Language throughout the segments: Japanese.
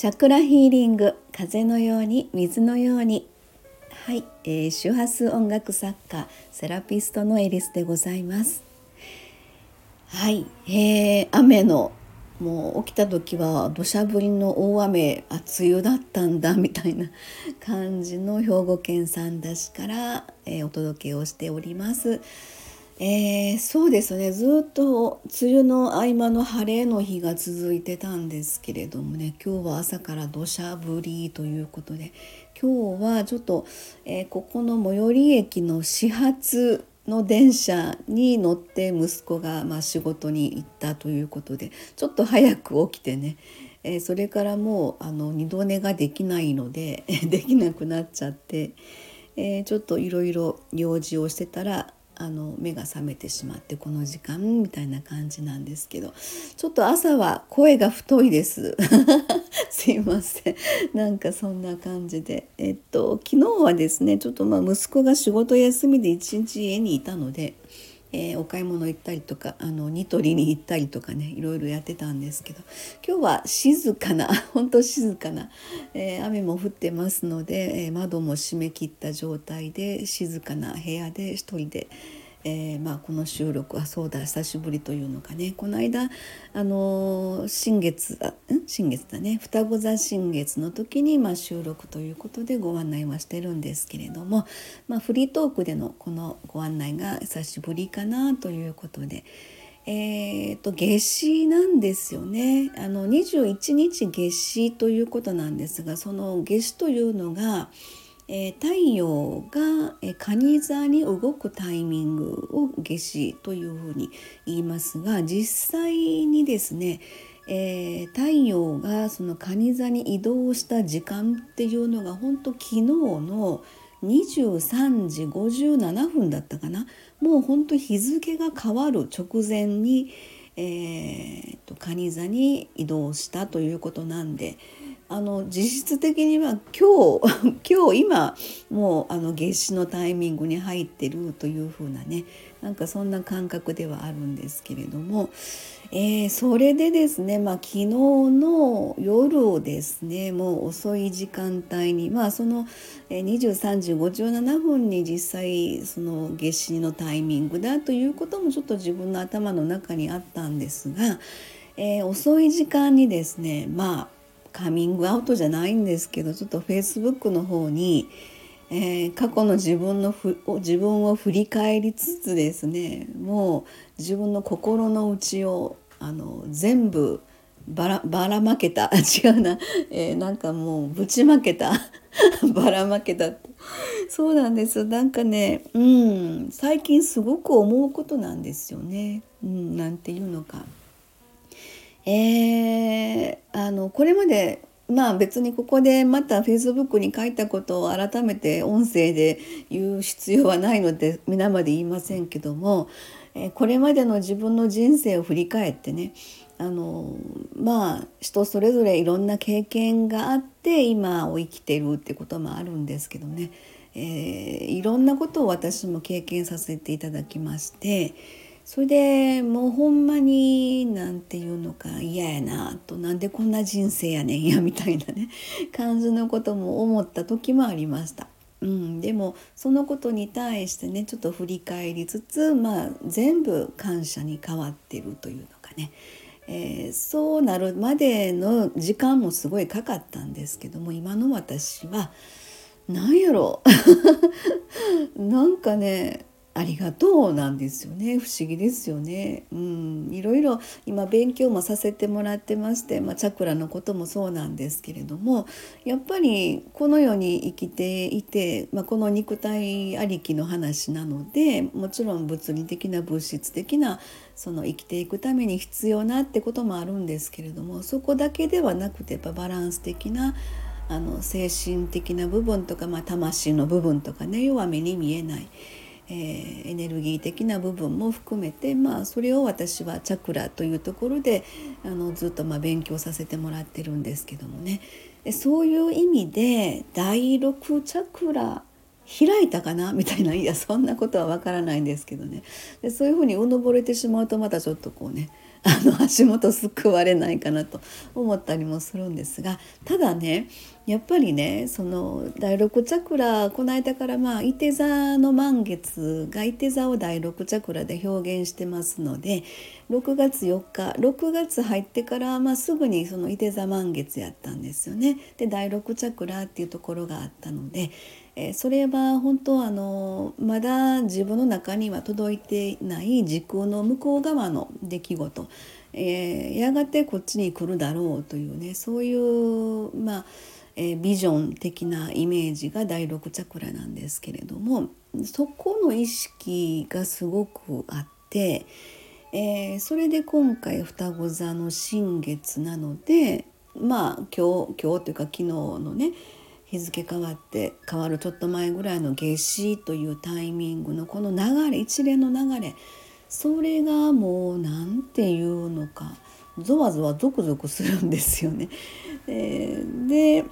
チャクラヒーリング風のように水のようにはい、えー、周波数音楽作家セラピストのエリスでございますはい、えー、雨のもう起きた時は土砂降りの大雨あ梅雨だったんだみたいな感じの兵庫県三田市から、えー、お届けをしております。えー、そうですね。ずっと梅雨の合間の晴れの日が続いてたんですけれどもね。今日は朝から土砂降りということで。今日はちょっと、えー、ここの最寄り駅の始発の電車に乗って息子がまあ仕事に行ったということでちょっと早く起きてね、えー、それからもうあの二度寝ができないので できなくなっちゃって、えー、ちょっといろいろ用事をしてたらあの目が覚めてしまってこの時間みたいな感じなんですけどちょっと朝は声が太いです。すいません。なんかそんな感じで。えっと昨日はですねちょっとまあ息子が仕事休みで一日家にいたのでえー、お買い物行ったりとかあのニトリに行ったりとかねいろいろやってたんですけど今日は静かな 本当静かな、えー、雨も降ってますので、え、窓も閉め切った状態で静かな部屋で一人で。えー、まあ、この収録はそうだ久しぶりというのかね。この間あの新月あん？新月だね。双子座新月の時に、まあ、収録ということでご案内はしてるんですけれども、まあ、フリートークでのこのご案内が久しぶりかなということで。えーと、夏至なんですよね。あの21日夏至ということなんですがその夏至というのがえー、太陽が、え、蟹座に動くタイミングを夏至というふうに言いますが実際にですね、えー、太陽がその蟹座に移動した時間っていうのが本当昨日の23時57分だったかなもう本当日付が変わる直前に、えーと、と蟹座に移動したということなんで。あの実質的には今日 今日今もうあの夏至のタイミングに入ってるというふうなねなんかそんな感覚ではあるんですけれども、えー、それでですね、まあ、昨日の夜をですねもう遅い時間帯にまあその23時57分に実際その夏至のタイミングだということもちょっと自分の頭の中にあったんですが、えー、遅い時間にですねまあカミングアウトじゃないんですけどちょっとフェイスブックの方に、えー、過去の自分のふ自分を振り返りつつですねもう自分の心の内をあの全部ばらばらまけた 違うな、えー、なんかもうぶちまけた ばらまけた。ってそうなんです。なんかねうん最近すごく思うことなんですよね、うん、なんていうのか。えー、あのこれまでまあ別にここでまたフェイスブックに書いたことを改めて音声で言う必要はないので皆まで言いませんけども、えー、これまでの自分の人生を振り返ってねあのまあ人それぞれいろんな経験があって今を生きてるってこともあるんですけどね、えー、いろんなことを私も経験させていただきまして。それでもうほんまに何て言うのか嫌やなとなんでこんな人生やねんやみたいなね 感じのことも思った時もありました。うん、でもそのことに対してねちょっと振り返りつつ、まあ、全部感謝に変わってるというのかね、えー、そうなるまでの時間もすごいかかったんですけども今の私は何やろ なんかねありがとうなんですよね不思議ですよね。うん、いろいろ今勉強もさせてもらってまして、まあ、チャクラのこともそうなんですけれどもやっぱりこの世に生きていて、まあ、この肉体ありきの話なのでもちろん物理的な物質的なその生きていくために必要なってこともあるんですけれどもそこだけではなくてやっぱバランス的なあの精神的な部分とか、まあ、魂の部分とかね弱めに見えない。えー、エネルギー的な部分も含めて、まあ、それを私はチャクラというところであのずっとま勉強させてもらってるんですけどもね。でそういう意味で第6チャクラ開いたかな？みたいないやそんなことはわからないんですけどね。でそういうふうにうぬぼれてしまうとまたちょっとこうねあの足元救われないかなと思ったりもするんですが。ただねやっぱりねその第六チャクラこの間からまあ伊手座の満月が伊手座を第六チャクラで表現してますので6月4日6月入ってからまあすぐにその伊手座満月やったんですよね。で第六チャクラっていうところがあったので、えー、それは本当あのまだ自分の中には届いてない時空の向こう側の出来事、えー、やがてこっちに来るだろうというねそういうまあえー、ビジョン的なイメージが第6チャクラなんですけれどもそこの意識がすごくあって、えー、それで今回双子座の新月なのでまあ今日今日というか昨日のね日付変わって変わるちょっと前ぐらいの夏至というタイミングのこの流れ一連の流れそれがもう何て言うのかゾワゾワゾクゾクするんですよね。え、で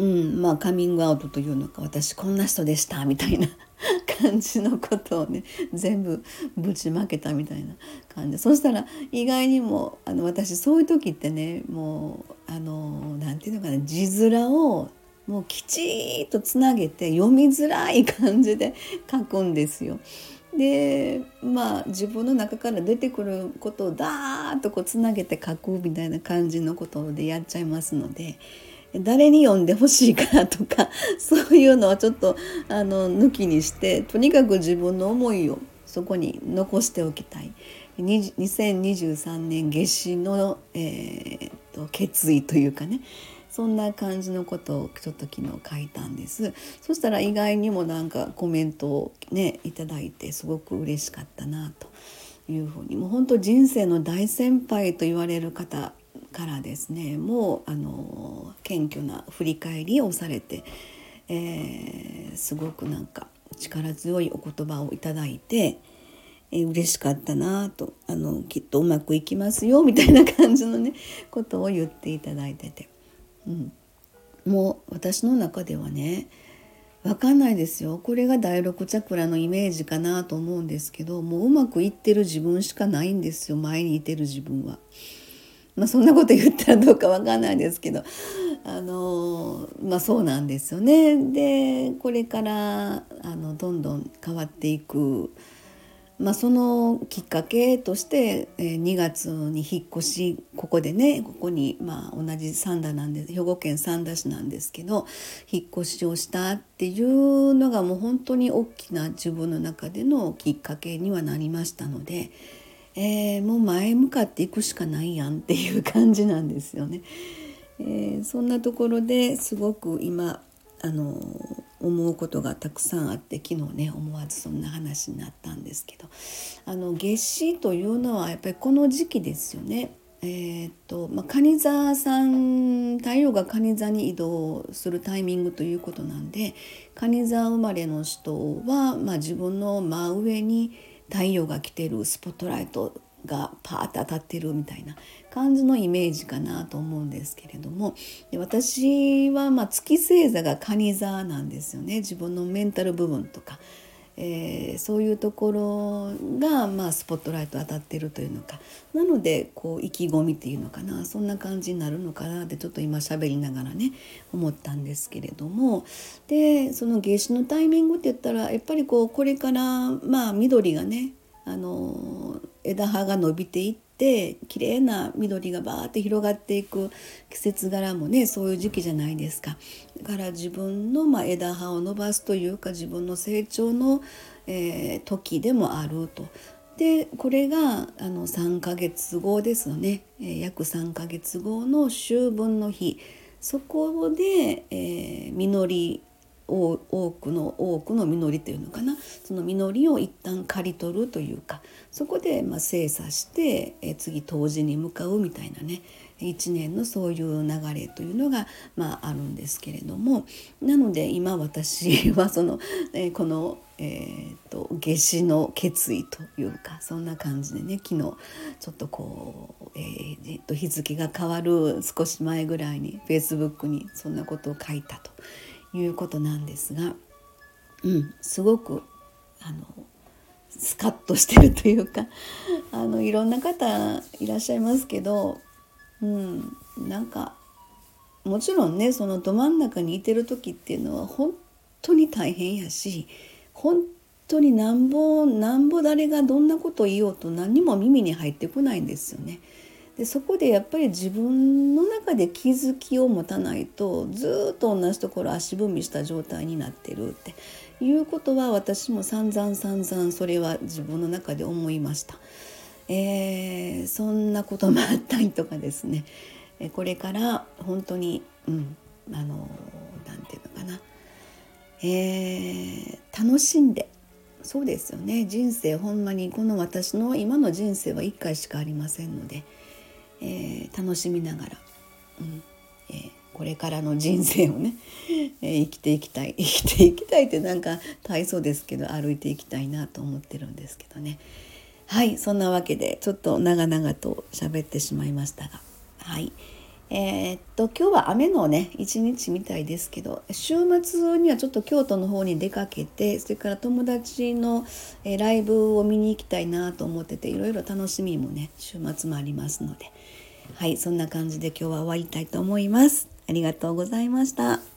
うんまあカミングアウトというのか私こんな人でしたみたいな 感じのことをね全部ぶちまけたみたいな感じそしたら意外にもあの私そういう時ってねもうあのなんていうのかな字面をもうきちっとつなげて読みづらい感じで書くんですよ。でまあ自分の中から出てくることをダーッとこうつなげて書くみたいな感じのことでやっちゃいますので。誰に読んでほしいかなとか そういうのはちょっとあの抜きにしてとにかく自分の思いをそこに残しておきたい。2023年夏至の、えー、と決意というかねそんな感じのことをちょっと昨日書いたんです。そしたら意外にもなんかコメントをねいただいてすごく嬉しかったなというふうにもう本当人生の大先輩と言われる方からですねもうあの謙虚な振り返りをされて、えー、すごくなんか力強いお言葉をいただいて、えー、嬉しかったなとあのきっとうまくいきますよみたいな感じのねことを言っていただいてて、うん、もう私の中ではね分かんないですよ。これが第6チャクラのイメージかなと思うんですけどもううまくいってる自分しかないんですよ前にいてる自分は。まあ、そんなこと言ったらどうかわかんないですけどあのまあそうなんですよね。でこれからあのどんどん変わっていく、まあ、そのきっかけとして、え、2月に引っ越しここでねここに、まあ、同じ三田なんです兵庫県三田市なんですけど引っ越しをしたっていうのがもう本当に大きな自分の中でのきっかけにはなりましたので。えー、もう前向かっていくしかないやんっていう感じなんですよね。えー、そんなところですごく今あの思うことがたくさんあって昨日ね思わずそんな話になったんですけどあの夏至というのはやっぱりこの時期ですよね。えーとまあ、蟹座さん太陽が蟹座に移動するタイミングということなんで蟹座生まれの人は、まあ、自分の真上に太陽が来てるスポットライトがパーッて当たってるみたいな感じのイメージかなと思うんですけれども。で私はまあ月星座が蟹座なんですよね。自分のメンタル部分とか。えー、そういうところが、まあ、スポットライト当たってるというのか。なのでこう意気込みっていうのかな。そんな感じになるのかなってちょっと今喋りながらね思ったんですけれども。でその夏至のタイミングって言ったらやっぱりこうこれからまあ緑がねあの枝葉が伸びていってって綺麗な緑がバーって広がっていく季節柄もねそういう時期じゃないですか。だから自分のま枝葉を伸ばすというか自分の成長の、えー、時でもあると。でこれがあの3ヶ月後ですよね、えー、約3ヶ月後の秋分の日そこで、えー、実り多くの多くの実りっていうのかなその実りを一旦刈り取るというかそこでま精査してえ次冬至に向かうみたいなね一年のそういう流れというのが、まあ、あるんですけれどもなので今私はその、えこの、えーと、夏至の決意というかそんな感じでね昨日ちょっとこう、えー、と日付が変わる少し前ぐらいにフェイスブックにそんなことを書いたと。いうことなんですが、うん、すごくあのスカッとしてるというか あのいろんな方いらっしゃいますけど、うん、なんかもちろんねそのど真ん中にいてる時っていうのは本当に大変やし本当になんぼなんぼ誰がどんなことを言おうと何にも耳に入ってこないんですよね。でそこでやっぱり自分の中で気づきを持たないとずっと同じところ足踏みした状態になってるっていうことは私も散々散々それは自分の中で思いました。えー、そんなこともあったりとかですね。これから本当にうんあの何て言うのかな、えー、楽しんでそうですよね。人生ほんまにこの私の今の人生は1回しかありませんので、えー、楽しみながら、うんえー、これからの人生をね、えー、生きていきたい 生きていきたいってなんか大層ですけど歩いていきたいなと思ってるんですけどねはいそんなわけでちょっと長々と喋ってしまいましたがはい。えー、っと今日は雨のね一日みたいですけど週末にはちょっと京都の方に出かけてそれから友達の、え、ライブを見に行きたいなと思ってていろいろ楽しみもね週末もありますのではいそんな感じで今日は終わりたいと思います。ありがとうございました。